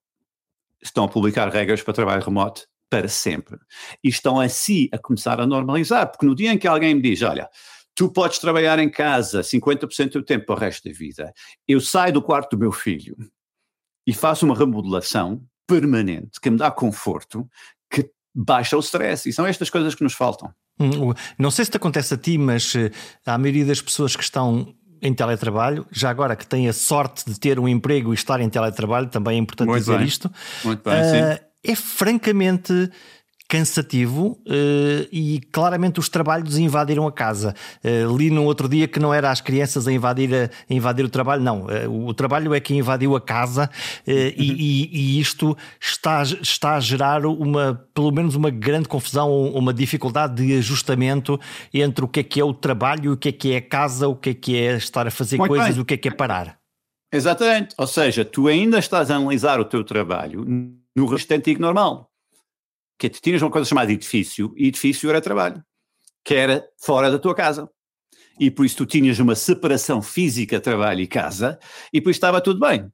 Speaker 2: estão a publicar regras para trabalho remoto para sempre. E estão assim a começar a normalizar, porque no dia em que alguém me diz: Olha, tu podes trabalhar em casa 50% do tempo para o resto da vida. Eu saio do quarto do meu filho e faço uma remodelação permanente que me dá conforto, que baixa o stress. E são estas coisas que nos faltam.
Speaker 1: Hum, não sei se te acontece a ti, mas eh, a maioria das pessoas que estão em teletrabalho, já agora que têm a sorte de ter um emprego e estar em teletrabalho, também é importante Muito dizer
Speaker 2: bem.
Speaker 1: isto.
Speaker 2: Muito bem, uh, sim.
Speaker 1: É francamente cansativo uh, e claramente os trabalhos invadiram a casa. Uh, li no outro dia que não era as crianças a invadir, a, a invadir o trabalho, não. Uh, o trabalho é que invadiu a casa uhum. e, e, isto está, está a gerar uma, pelo menos uma grande confusão, uma dificuldade de ajustamento entre o que é que é o trabalho, o que é que é a casa, o que é que é estar a fazer Muito coisas, bem. o que é que é parar.
Speaker 2: Exatamente. Ou seja, tu ainda estás a analisar o teu trabalho no restante normal que tu tinhas uma coisa chamada edifício, e edifício era trabalho, que era fora da tua casa. E por isso tu tinhas uma separação física, trabalho e casa, e por isso estava tudo bem.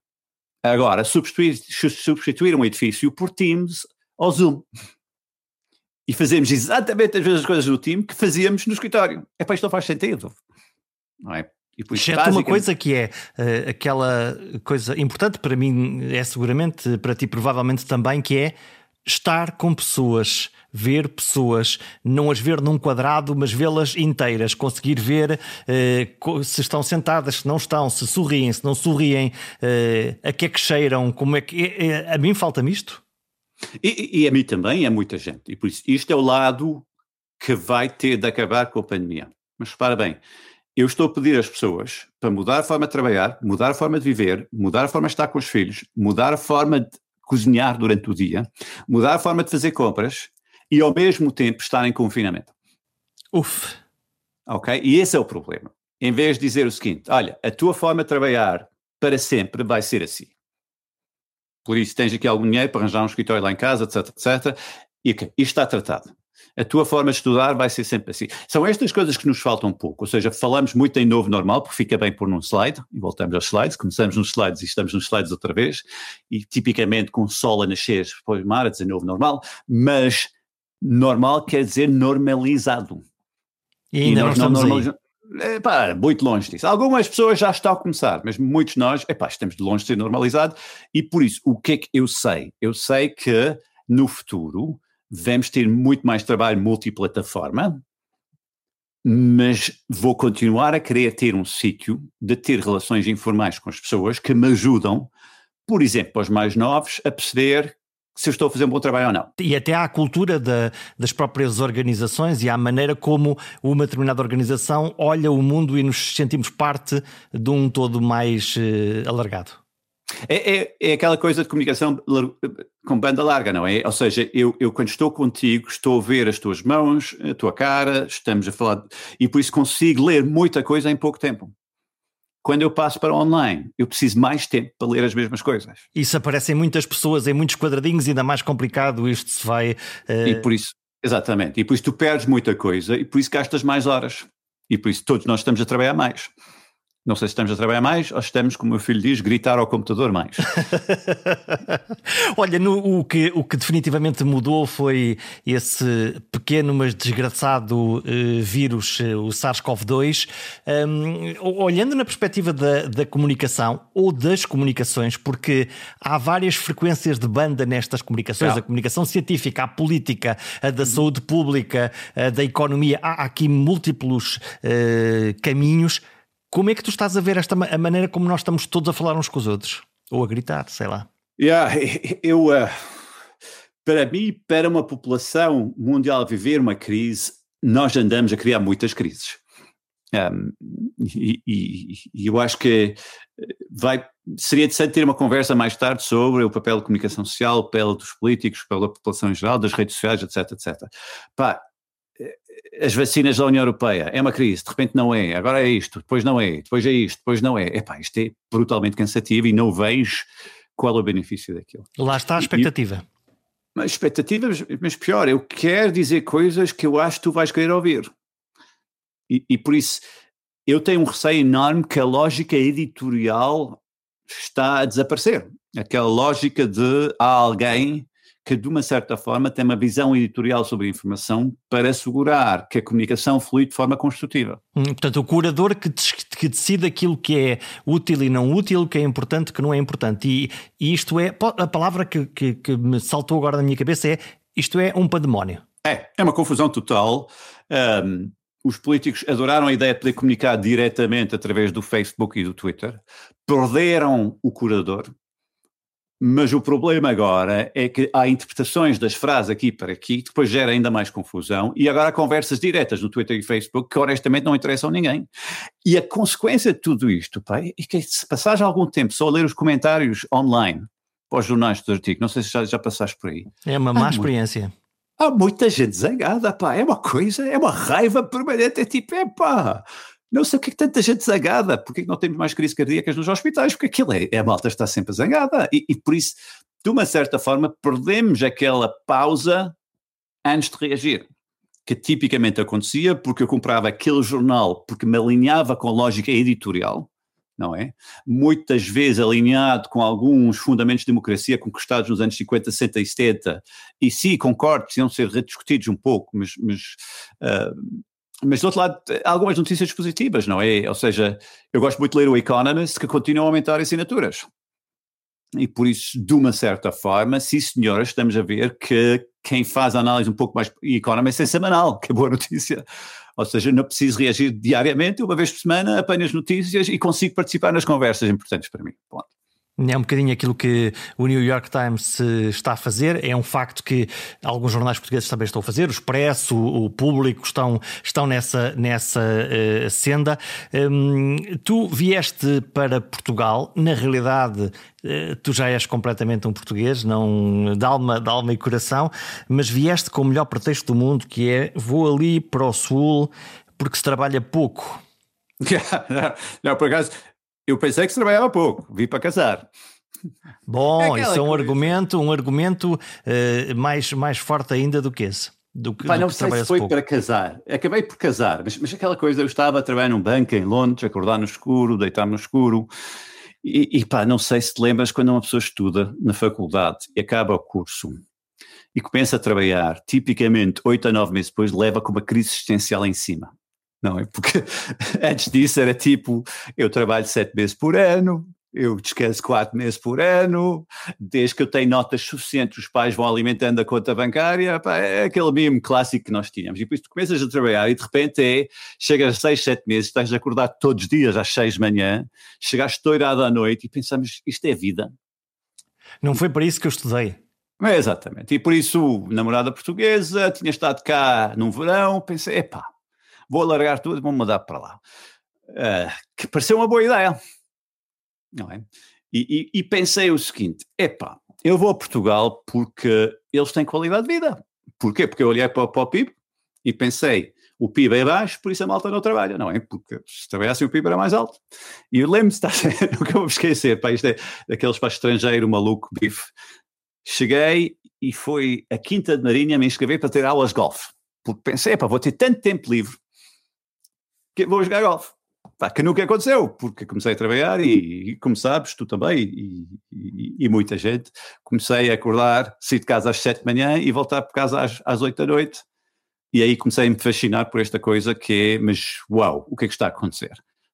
Speaker 2: Agora, substituir, substituir um edifício por Teams ou Zoom. E fazemos exatamente as mesmas coisas no Team que fazíamos no escritório. É para isto não faz sentido. Não é?
Speaker 1: E por Exceto basicamente... uma coisa que é uh, aquela coisa importante para mim, é seguramente para ti provavelmente também, que é estar com pessoas, ver pessoas, não as ver num quadrado, mas vê-las inteiras, conseguir ver uh, se estão sentadas, se não estão, se sorriem, se não sorriem, uh, a que é que cheiram, como é que. É, a mim falta-me isto.
Speaker 2: E, e, a mim também, é muita gente. E por isso, isto é o lado que vai ter de acabar com a pandemia. Mas repara bem, eu estou a pedir às pessoas para mudar a forma de trabalhar, mudar a forma de viver, mudar a forma de estar com os filhos, mudar a forma de cozinhar durante o dia, mudar a forma de fazer compras e ao mesmo tempo estar em confinamento.
Speaker 1: Uf.
Speaker 2: Ok? E esse é o problema. Em vez de dizer o seguinte: olha, a tua forma de trabalhar para sempre vai ser assim. Por isso tens aqui algum dinheiro para arranjar um escritório lá em casa, etc, etc. E okay, isto está tratado a tua forma de estudar vai ser sempre assim. São estas coisas que nos faltam um pouco, ou seja, falamos muito em novo normal, porque fica bem pôr num slide, e voltamos aos slides, começamos nos slides e estamos nos slides outra vez, e tipicamente com o sol a nascer, depois mar a dizer novo normal, mas normal quer dizer normalizado.
Speaker 1: E ainda e não estamos não aí.
Speaker 2: É, pá, muito longe disso. Algumas pessoas já estão a começar, mas muitos de nós, epá, estamos de longe de ser normalizado, e por isso, o que é que eu sei? Eu sei que no futuro vamos ter muito mais trabalho multiplataforma, mas vou continuar a querer ter um sítio de ter relações informais com as pessoas que me ajudam, por exemplo, os mais novos, a perceber se eu estou a fazer um bom trabalho ou não.
Speaker 1: E até à cultura da, das próprias organizações e à maneira como uma determinada organização olha o mundo e nos sentimos parte de um todo mais uh, alargado.
Speaker 2: É, é, é, aquela coisa de comunicação com banda larga, não é? Ou seja, eu, eu quando estou contigo estou a ver as tuas mãos, a tua cara, estamos a falar, e por isso consigo ler muita coisa em pouco tempo. Quando eu passo para online, eu preciso mais tempo para ler as mesmas coisas.
Speaker 1: Isso aparece em muitas pessoas, em muitos quadradinhos, ainda mais complicado isto se vai.
Speaker 2: Uh... E por isso, exatamente, e por isso tu perdes muita coisa e por isso gastas mais horas. E por isso todos nós estamos a trabalhar mais Não sei se estamos a trabalhar mais ou estamos, como o meu filho diz, gritar ao computador mais.
Speaker 1: Olha, no, o, que, o que definitivamente mudou foi esse pequeno, mas desgraçado uh, vírus, uh, o SARS-CoV-2. Um, olhando na perspectiva da, da comunicação ou das comunicações, porque há várias frequências de banda nestas comunicações, a comunicação científica, a política, a da saúde pública, a da economia, há aqui múltiplos uh, caminhos. Como é que tu estás a ver esta a maneira como nós estamos todos a falar uns com os outros? Ou a gritar, sei lá.
Speaker 2: Yeah, eu, uh, para mim, para uma população mundial viver uma crise, nós andamos a criar muitas crises. Um, e, e, e, eu acho que vai, seria interessante ter uma conversa mais tarde sobre o papel da comunicação social, o papel dos políticos, o papel da população em geral, das redes sociais, etc, etc. Pá, as vacinas da União Europeia, é uma crise, de repente não é, agora é isto, depois não é, depois é isto, depois não é. Epá, isto é brutalmente cansativo e não vejo qual é o benefício daquilo.
Speaker 1: Lá está a expectativa. E,
Speaker 2: mas expectativa, mas pior, eu quero dizer coisas que eu acho que tu vais querer ouvir. E, e por isso, eu tenho um receio enorme que a lógica editorial está a desaparecer. Aquela lógica de há alguém que, de uma certa forma, tem uma visão editorial sobre a informação para assegurar que a comunicação flui de forma construtiva.
Speaker 1: Hum, portanto, o curador que, que, decide aquilo que é útil e não útil, o que é importante e que não é importante. E, e isto é, a palavra que, que, que, me saltou agora na minha cabeça é, isto é um pandemónio.
Speaker 2: É, é uma confusão total. Um, os políticos adoraram a ideia de poder comunicar diretamente através do Facebook e do Twitter, perderam o curador, mas o problema agora é que há interpretações das frases aqui para aqui, que depois gera ainda mais confusão, e agora há conversas diretas no Twitter e Facebook que honestamente não interessam a ninguém. E a consequência de tudo isto, pai, é que se passares algum tempo só a ler os comentários online, para os jornais dos artigos, não sei se já, já passaste por aí.
Speaker 1: É uma má experiência.
Speaker 2: há muita gente zangada, pá, é uma coisa, é uma raiva permanente, é tipo, é pá, não sei o que é que tanta gente zangada, porque é que não temos mais crises cardíacas nos hospitais, porque aquilo é, é a malta está sempre zangada, e, e por isso, de uma certa forma, perdemos aquela pausa antes de reagir que tipicamente acontecia porque eu comprava aquele jornal porque me alinhava com a lógica editorial, não é? Muitas vezes alinhado com alguns fundamentos de democracia conquistados nos anos 50, 60 e 70, e sim, concordo, precisam ser rediscutidos um pouco, mas, mas uh, mas do outro lado, há algumas notícias positivas, não é? Ou seja, eu gosto muito de ler o Economist, que continua a aumentar assinaturas. E por isso, de uma certa forma, sim senhora, estamos a ver que quem faz a análise um pouco mais Economist é semanal, que é boa notícia. Ou seja, não preciso reagir diariamente, uma vez por semana apanho as notícias e consigo participar nas conversas importantes para mim. Ponto.
Speaker 1: É um bocadinho aquilo que o New York Times está a fazer. É um facto que alguns jornais portugueses também estão a fazer. O Expresso, o Público estão, estão nessa, nessa uh, senda. Um, tu vieste para Portugal. Na realidade, uh, tu já és completamente um português, não de alma, de alma e coração, mas vieste com o melhor pretexto do mundo, que é vou ali para o Sul porque se trabalha pouco.
Speaker 2: não, por acaso, eu pensei que se trabalhava pouco, vi para casar.
Speaker 1: Bom, é isso é um coisa. argumento, um argumento uh, mais, mais forte ainda do que esse. Do que,
Speaker 2: Pá,
Speaker 1: do
Speaker 2: não
Speaker 1: que
Speaker 2: sei se foi pouco. para casar. Acabei por casar, mas, mas aquela coisa, eu estava a trabalhar num banco em Londres, acordar no escuro, deitar no escuro. E, e pá, não sei se te lembras quando uma pessoa estuda na faculdade e acaba o curso e começa a trabalhar, tipicamente oito a nove meses depois, leva com uma crise existencial em cima não é? Porque antes disso era tipo, eu trabalho sete meses por ano, eu descanso quatro meses por ano, desde que eu tenho notas suficientes, os pais vão alimentando a conta bancária, pá, é aquele mimo clássico que nós tínhamos. E depois tu começas a trabalhar e de repente é, chegas a seis, sete meses, estás a acordar todos os dias às seis de manhã, chegaste estourado à noite e pensamos, isto é vida.
Speaker 1: Não foi para isso que eu estudei.
Speaker 2: É, exatamente. E por isso, namorada portuguesa, tinha estado cá num verão, pensei, epá, vou largar tudo e vou mudar para lá. Uh, que pareceu uma boa ideia, não é? E, e, e pensei o seguinte: epá, eu vou a Portugal porque eles têm qualidade de vida. Porquê? Porque eu olhei para, para o PIB e pensei, o PIB é baixo, por isso a malta não trabalha, não é? Porque se trabalhasse o PIB era mais alto. E eu lembro-me, está, nunca vou esquecer, pá, isto é daqueles para estrangeiro maluco, bife. Cheguei e foi a Quinta de Marinha me inscrever para ter aulas de golfe. Porque pensei, pá, vou ter tanto tempo livre que vou jogar golfe. pá, que nunca aconteceu, porque comecei a trabalhar e, e como sabes, tu também e, e, e, muita gente, comecei a acordar, sair de casa às sete de manhã e voltar para casa às, às oito da noite. E aí comecei a me fascinar por esta coisa que é, mas uau, o que é que está a acontecer?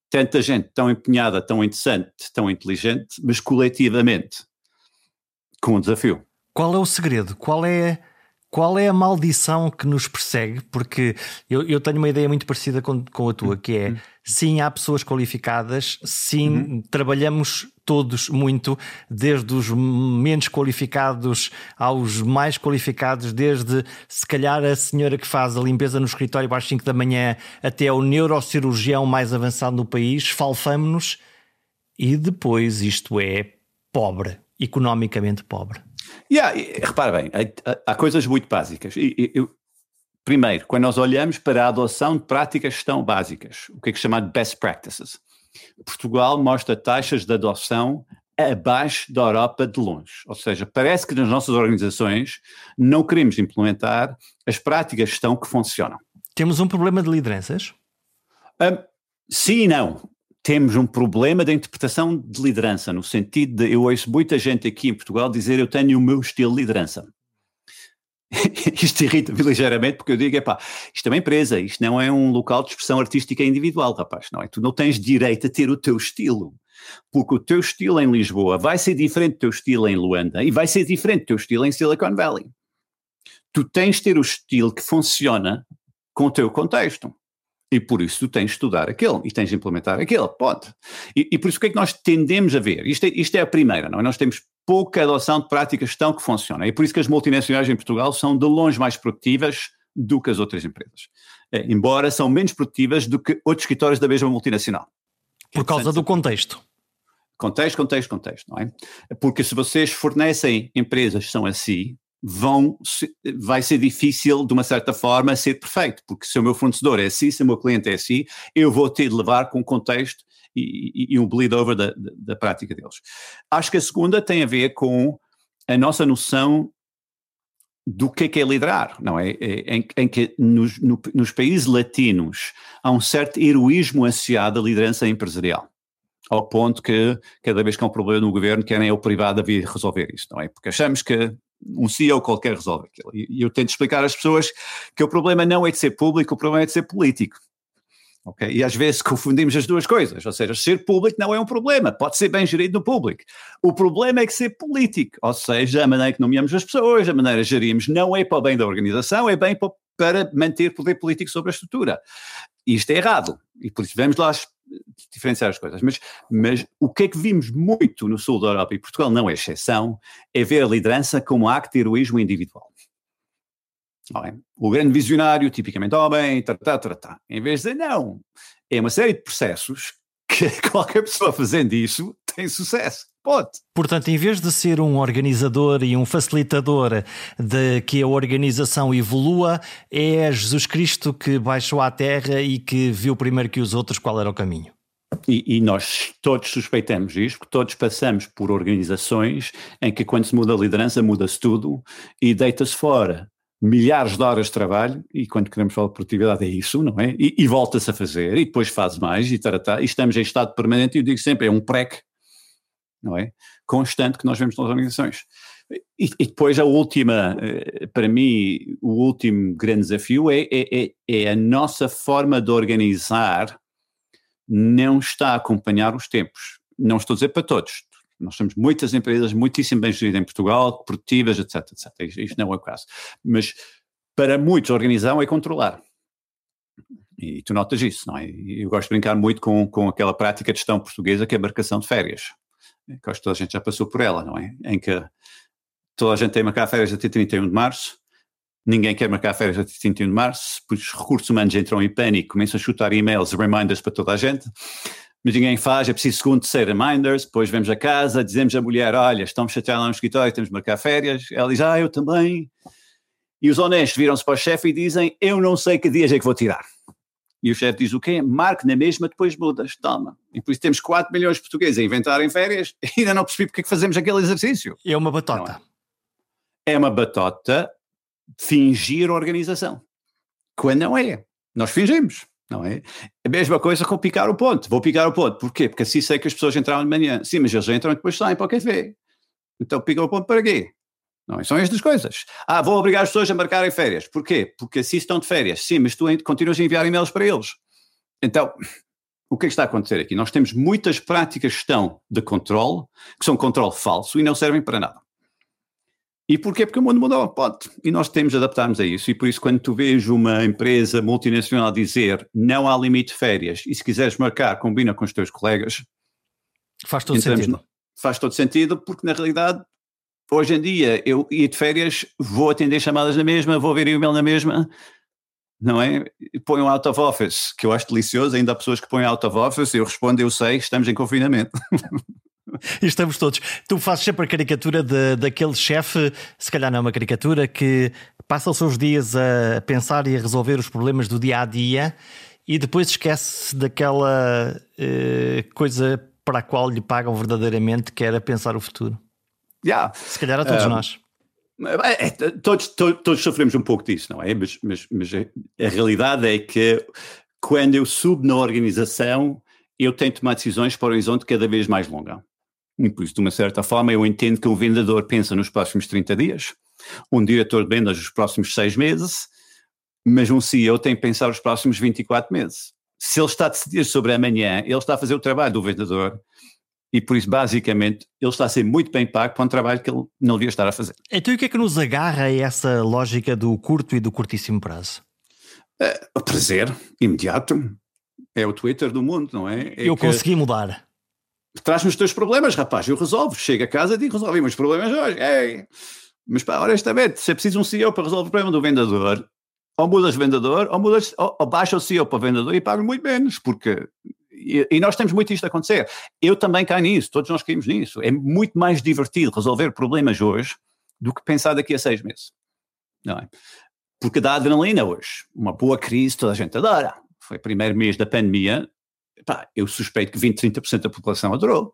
Speaker 2: Tanta gente tão empenhada, tão interessante, tão inteligente, mas coletivamente com um desafio.
Speaker 1: Qual é o segredo? Qual é qual é a maldição que nos persegue? Porque eu, eu tenho uma ideia muito parecida com, com a tua, que é uhum. sim, há pessoas qualificadas, sim, uhum. trabalhamos todos muito, desde os menos qualificados aos mais qualificados, desde se calhar a senhora que faz a limpeza no escritório às 5 da manhã até o neurocirurgião mais avançado no país, falfamos-nos e depois isto é pobre, economicamente pobre.
Speaker 2: Yeah, repara bem, há, há, coisas muito básicas. Eu, primeiro, quando nós olhamos para a adoção de práticas estão básicas, o que é, que é chamado best practices, Portugal mostra taxas de adoção abaixo da Europa de longe. Ou seja, parece que nas nossas organizações não queremos implementar as práticas que estão que funcionam.
Speaker 1: Temos um problema de lideranças?
Speaker 2: Um, sim e não temos um problema da interpretação de liderança, no sentido de eu ouço muita gente aqui em Portugal dizer eu tenho o meu estilo de liderança. isto irrita-me ligeiramente porque eu digo, epá, isto é uma empresa, isto não é um local de expressão artística individual, rapaz, não é? Tu não tens direito a ter o teu estilo, porque o teu estilo em Lisboa vai ser diferente do teu estilo em Luanda e vai ser diferente do teu estilo em Silicon Valley. Tu tens de ter o estilo que funciona com o teu contexto. E por isso tu tens de estudar aquele e tens de implementar aquele, pode. E, e por isso o que é que nós tendemos a ver? Isto é, isto é a primeira, não é? Nós temos pouca adoção de práticas gestão que funcionam. E por isso que as multinacionais em Portugal são de longe mais produtivas do que as outras empresas. É, embora são menos produtivas do que outros escritórios da mesma multinacional.
Speaker 1: Por causa do contexto.
Speaker 2: Contexto, contexto, contexto, não é? Porque se vocês fornecem empresas que são assim, vão, vai ser difícil, de uma certa forma, ser perfeito, porque se o meu fornecedor é assim, se o meu cliente é assim, eu vou ter de levar com contexto e, e, e um bleed over da, da, prática deles. Acho que a segunda tem a ver com a nossa noção do que é, que é liderar, não é? é em, em que nos, no, nos países latinos há um certo heroísmo associado à liderança empresarial ao ponto que cada vez que há um problema no governo querem o privado vir resolver isso, não é? Porque achamos que um CEO qualquer resolve aquilo. E, eu tento explicar às pessoas que o problema não é de ser público, o problema é de ser político. Okay? E às vezes confundimos as duas coisas, ou seja, ser público não é um problema, pode ser bem gerido no público. O problema é que ser político, ou seja, a maneira que nomeamos as pessoas, a maneira que gerimos, não é para o bem da organização, é bem para, para manter poder político sobre a estrutura. E isto é errado, e por isso vamos lá diferenciar as coisas. Mas, mas o que é que vimos muito no sul da Europa, e Portugal não é exceção, é ver a liderança como acto de heroísmo individual. É? O grande visionário, tipicamente homem, tratá, tratá. Em vez de não, é uma série de processos que qualquer pessoa fazendo isso tem sucesso. Pode.
Speaker 1: Portanto, em vez de ser um organizador e um facilitador de que a organização evolua, é Jesus Cristo que baixou à terra e que viu primeiro que os outros qual era o caminho.
Speaker 2: E, e, nós todos suspeitamos isto, porque todos passamos por organizações em que quando se muda a liderança muda-se tudo e deita-se fora milhares de horas de trabalho, e quando queremos falar de produtividade é isso, não é? E, e volta-se a fazer, e depois faz mais, e, taratá, e estamos em estado permanente, e eu digo sempre, é um PREC, não é? Constante que nós vemos nas organizações. E, e, depois a última, eh, para mim, o último grande desafio é, é, é, é, a nossa forma de organizar não está a acompanhar os tempos. Não estou a dizer para todos. Nós temos muitas empresas muitíssimo bem geridas em Portugal, produtivas, etc, etc. Isto não é o caso. Mas para muitos a organização é controlar. E tu notas isso, não é? Eu gosto de brincar muito com, com aquela prática de gestão portuguesa que é a marcação de férias que acho que toda a gente já passou por ela, não é? Em que toda a gente tem marcar férias até 31 de março, ninguém quer marcar férias até 31 de março, os recursos humanos entram em pânico, começam a chutar e-mails, reminders para toda a gente, mas ninguém faz, é preciso segundo, terceiro reminders, depois vemos a casa, dizemos à mulher, olha, estamos chateados lá no escritório, temos de marcar férias, ela diz, ah, eu também, e os honestos viram-se para o chefe e dizem, eu não sei que dias é que vou tirar. E o chefe diz o quê? Marque na mesma, depois mudas, toma. E por isso temos 4 milhões de portugueses a inventarem férias e ainda não percebi porque é que fazemos aquele exercício.
Speaker 1: É uma batota.
Speaker 2: É? é? uma batota fingir organização. Quando não é. Nós fingimos. Não é? A mesma coisa com picar o ponto. Vou picar o ponto. Porquê? Porque assim sei que as pessoas entraram de manhã. Sim, mas eles entram e depois saem para o café. Então pica o ponto para quê? Não, são estas coisas. Ah, vou obrigar as pessoas a marcarem férias. Porquê? Porque assim estão de férias. Sim, mas tu continuas a enviar e-mails para eles. Então, o que é que está a acontecer aqui? Nós temos muitas práticas de gestão de controle, que são controle falso e não servem para nada. E porquê? Porque o mundo mudou, pode. E nós temos de adaptarmos a isso. E por isso, quando tu vês uma empresa multinacional dizer não há limite de férias e se quiseres marcar, combina com os teus colegas.
Speaker 1: Faz todo sentido. No,
Speaker 2: faz todo sentido, porque na realidade, hoje em dia, eu ia de férias, vou atender chamadas na mesma, vou ver e-mail na mesma, não é? Põe um out of office, que eu acho delicioso. Ainda há pessoas que põem out of office, eu respondo, eu sei, estamos em confinamento.
Speaker 1: Estamos todos. Tu fazes sempre a caricatura de, daquele chefe, se calhar não é uma caricatura, que passa os seus dias a pensar e a resolver os problemas do dia a dia e depois esquece daquela eh, coisa para a qual lhe pagam verdadeiramente, que era pensar o futuro.
Speaker 2: Yeah.
Speaker 1: Se calhar a todos um, nós.
Speaker 2: É, é, todos, todos, todos, sofremos um pouco disso, não é? Mas, mas, mas a, a realidade é que quando eu subo na organização, eu tenho de tomar decisões para o horizonte cada vez mais longo. E por isso, de uma certa forma, eu entendo que um vendedor pensa nos próximos 30 dias, um diretor de vendas nos próximos 6 meses, mas um CEO tem que pensar os próximos 24 meses. Se ele está a decidir sobre amanhã, ele está a fazer o trabalho do vendedor e por isso, basicamente, ele está a ser muito bem pago para um trabalho que ele não devia estar a fazer.
Speaker 1: Então, o que é que nos agarra a essa lógica do curto e do curtíssimo prazo?
Speaker 2: É, o prazer imediato é o Twitter do mundo, não é? é
Speaker 1: eu consegui mudar.
Speaker 2: Traz-me os teus problemas, rapaz, eu resolvo. Chego a casa e digo, resolvi meus problemas hoje. Ei. Mas pá, honestamente, se é preciso um CEO para resolver o problema do vendedor, ou mudas vendedor, ou, mudas, ou, ou baixa o CEO para o vendedor e paga muito menos, porque e, nós temos muito isto a acontecer. Eu também caio nisso, todos nós caímos nisso. É muito mais divertido resolver problemas hoje do que pensar daqui a seis meses. Não é? Porque dá adrenalina hoje. Uma boa crise, toda a gente adora. Foi o primeiro mês da pandemia, pá, eu suspeito que 20, 30% da população adorou.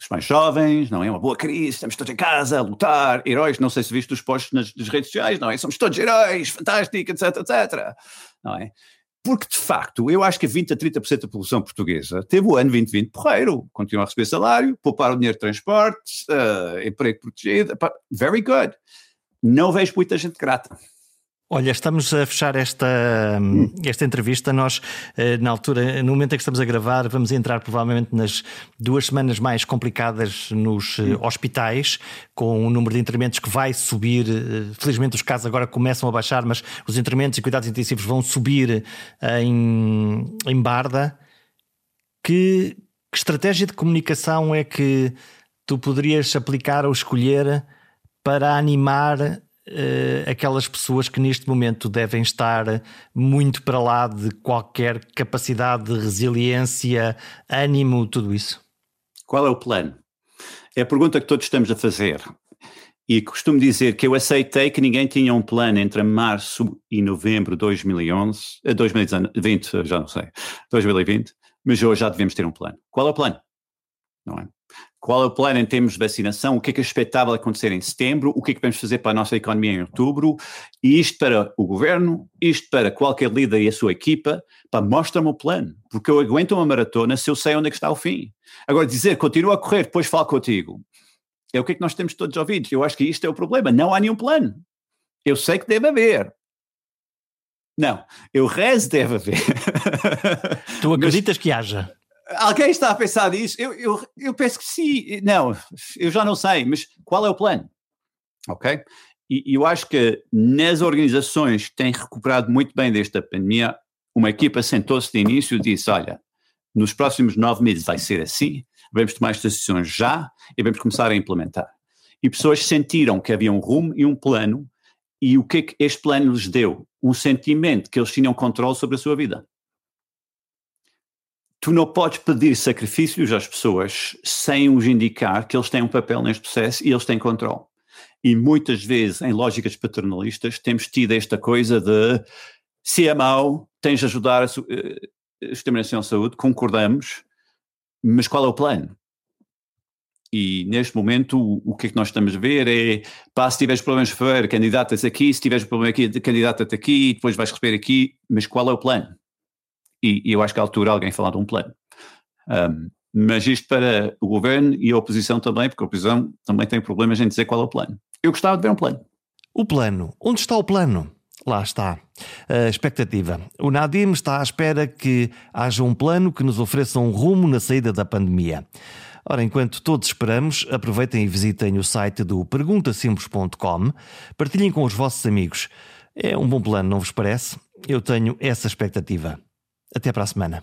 Speaker 2: Os mais jovens, não é? Uma boa crise, estamos todos em casa a lutar, heróis, não sei se viste os posts nas, nas redes sociais, não é? Somos todos heróis, fantástico, etc, etc. Não é? Porque, de facto, eu acho que 20 a 30% da população portuguesa teve o ano 2020 porreiro, continua a receber salário, poupar o dinheiro de transporte, uh, emprego protegido, very good. Não vejo muita gente grata.
Speaker 1: Olha, estamos a fechar esta, esta entrevista. Nós, eh, na altura, no momento em que estamos a gravar, vamos entrar provavelmente nas duas semanas mais complicadas nos eh, hospitais, com o número de internamentos que vai subir. Eh, felizmente, os casos agora começam a baixar, mas os internamentos e cuidados intensivos vão subir em, em Barda. Que, que estratégia de comunicação é que tu poderias aplicar ou escolher para animar uh, aquelas pessoas que neste momento devem estar muito para lá de qualquer capacidade de resiliência, ânimo, tudo isso?
Speaker 2: Qual é o plano? É a pergunta que todos estamos a fazer. E costumo dizer que eu aceitei que ninguém tinha um plano entre março e novembro de 2011, 2020, já não sei, 2020, mas hoje já devemos ter um plano. Qual é o plano? Não é? Qual é o plano em termos de vacinação? O que é que é expectável acontecer em setembro? O que é que vamos fazer para a nossa economia em outubro? E isto para o governo, isto para qualquer líder e a sua equipa, para mostra-me o plano, porque eu aguento uma maratona se eu sei onde é que está o fim. Agora, dizer continua a correr, depois falo contigo, é o que é que nós temos todos ouvidos. Eu acho que isto é o problema. Não há nenhum plano. Eu sei que deve haver. Não, eu rezo deve haver.
Speaker 1: Tu acreditas Mas, que haja?
Speaker 2: Alguém está a pensar nisso? Eu, eu, eu penso que sim. Não, eu já não sei, mas qual é o plano? Ok? E eu acho que nas organizações que têm recuperado muito bem desta pandemia, uma equipa sentou-se de início e disse: Olha, nos próximos nove meses vai ser assim, vamos tomar estas decisões já e vamos começar a implementar. E pessoas sentiram que havia um rumo e um plano, e o que é que este plano lhes deu? Um sentimento que eles tinham controle sobre a sua vida tu não podes pedir sacrifícios às pessoas sem os indicar que eles têm um papel neste processo e eles têm controle. E muitas vezes, em lógicas paternalistas, temos tido esta coisa de se é mau, tens de ajudar a, uh, Sistema Nacional de Saúde, concordamos, mas qual é o plano? E neste momento o, o, que é que nós estamos a ver é, pá, se tiveres problemas de fevereiro, candidatas aqui, se tiveres problema aqui, candidata-te aqui, depois vais receber aqui, mas qual é o plano? E, e eu acho que à altura alguém falar de um plano. Um, mas isto para o governo e a oposição também, porque a oposição também tem problemas em dizer qual é o plano. Eu gostava de ver um plano.
Speaker 1: O plano. Onde está o plano? Lá está. A expectativa. O Nadim está à espera que haja um plano que nos ofereça um rumo na saída da pandemia. Ora, enquanto todos esperamos, aproveitem e visitem o site do perguntasimples.com, partilhem com os vossos amigos. É um bom plano, não vos parece? Eu tenho essa expectativa. Até para a semana.